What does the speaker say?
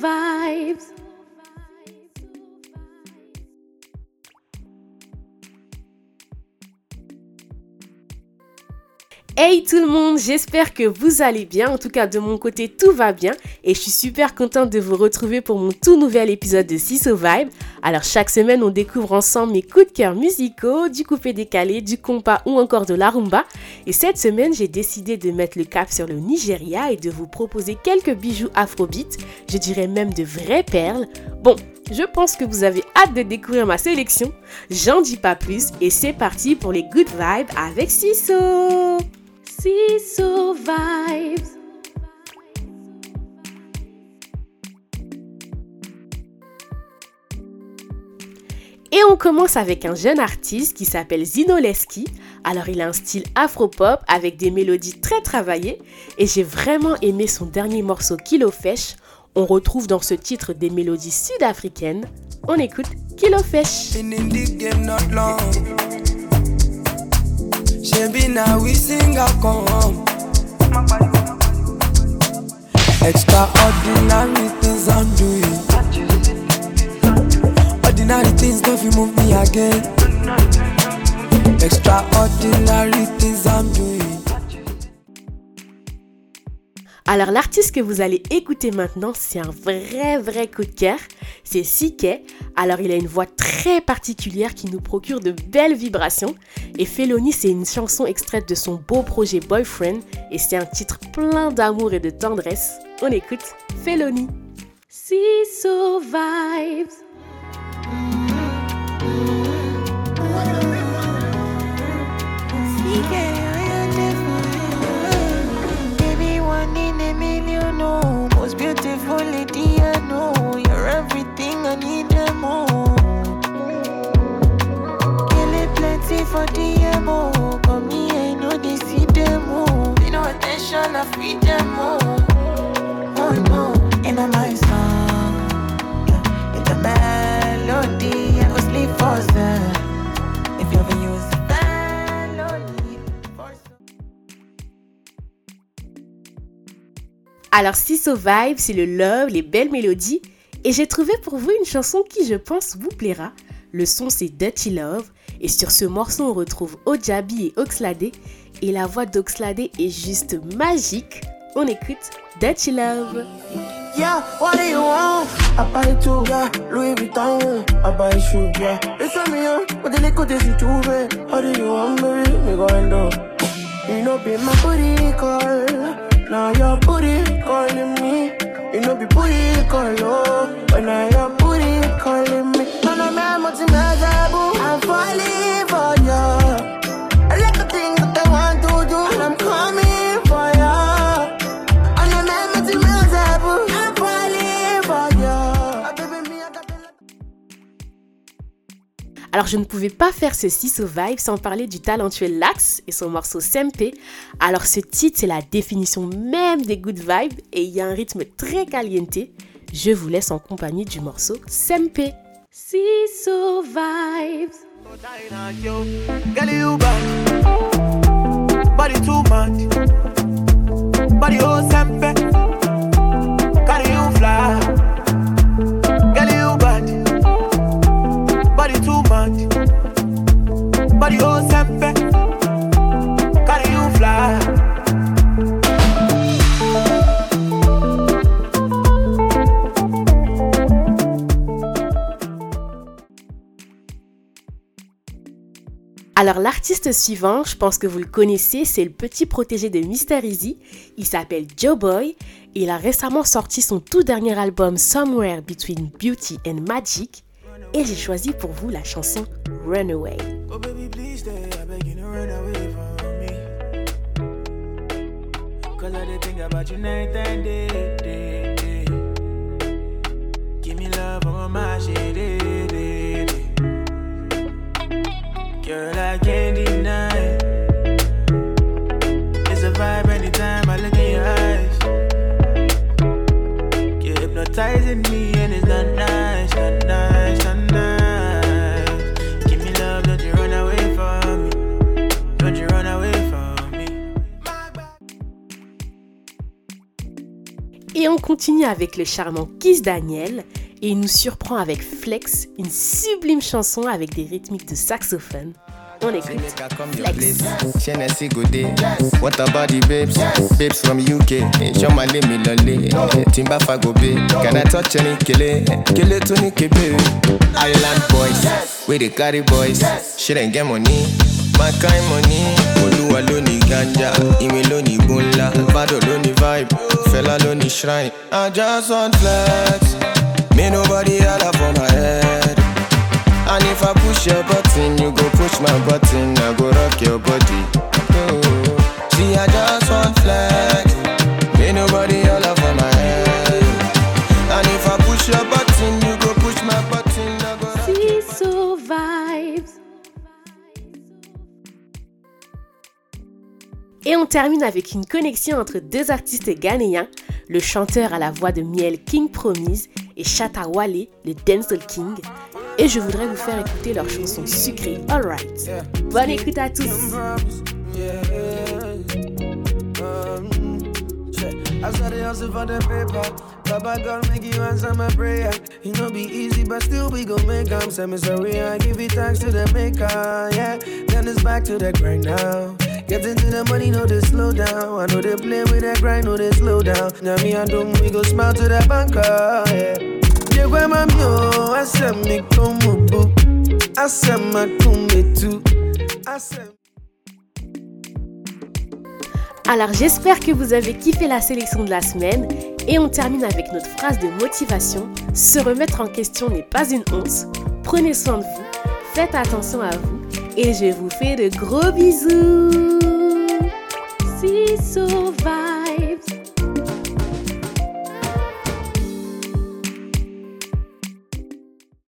Vibes. Hey tout le monde, j'espère que vous allez bien. En tout cas, de mon côté, tout va bien. Et je suis super contente de vous retrouver pour mon tout nouvel épisode de Siso Vibe. Alors, chaque semaine, on découvre ensemble mes coups de cœur musicaux, du coupé décalé, du compas ou encore de la rumba. Et cette semaine, j'ai décidé de mettre le cap sur le Nigeria et de vous proposer quelques bijoux afrobeat. Je dirais même de vraies perles. Bon, je pense que vous avez hâte de découvrir ma sélection. J'en dis pas plus et c'est parti pour les good vibes avec Siso. Et on commence avec un jeune artiste qui s'appelle Zinoleski. Alors il a un style afro-pop avec des mélodies très travaillées et j'ai vraiment aimé son dernier morceau Kilo Fesh. On retrouve dans ce titre des mélodies sud-africaines. On écoute Kilo Fesh. Shebi now we sing a come. Extraordinary things I'm doing. Ordinary things don't move me again. Extraordinary things I'm doing. Alors l'artiste que vous allez écouter maintenant, c'est un vrai vrai coup de cœur. C'est CK. Alors il a une voix très particulière qui nous procure de belles vibrations. Et Felony, c'est une chanson extraite de son beau projet Boyfriend. Et c'est un titre plein d'amour et de tendresse. On écoute Felony. So Vibes. Alors Siso Vibe, c'est le love, les belles mélodies. Et j'ai trouvé pour vous une chanson qui, je pense, vous plaira. Le son, c'est Dirty Love. Et sur ce morceau, on retrouve Ojabi et Oxlade. Et la voix d'Oxlade est juste magique. On écoute Dirty Love. Yeah, what do you want? You you. You. You Alors je ne pouvais pas faire ce Siso Vibe sans parler du talentueux Lax et son morceau Sempe. Alors ce titre c'est la définition même des good vibes et il y a un rythme très caliente. Je vous laisse en compagnie du morceau Sempe. Siso Vibes. Alors l'artiste suivant, je pense que vous le connaissez, c'est le petit protégé de Mr. Easy. Il s'appelle Joe Boy il a récemment sorti son tout dernier album Somewhere Between Beauty and Magic. Et j'ai choisi pour vous la chanson Runaway. Continue avec le charmant Kiss Daniel et il nous surprend avec Flex, une sublime chanson avec des rythmiques de saxophone. On écoute Flex. Genesee go dey. What about the babes? Babes from UK. Show my name me lolly. Timba go be. Can I touch any kele? Kele to ni kebe? Island boys. We the carry boys. Shit ain't get money. My kind money. Oluwa ló ní ganja. Imi ló ní gunla. Bado ló ní vibe. Shrine. I just want flex. Me nobody holla on my head. And if I push your button, you go push my button. I go rock on termine avec une connexion entre deux artistes ghanéens, le chanteur à la voix de miel King Promise et Shatta Wale, le Dancehall King. Et je voudrais vous faire écouter leur chanson sucrée Alright. Bonne écoute à tous. Alors j'espère que vous avez kiffé la sélection de la semaine. Et on termine avec notre phrase de motivation. Se remettre en question n'est pas une honte. Prenez soin de vous, faites attention à vous. Et je vous fais de gros bisous. se sovar.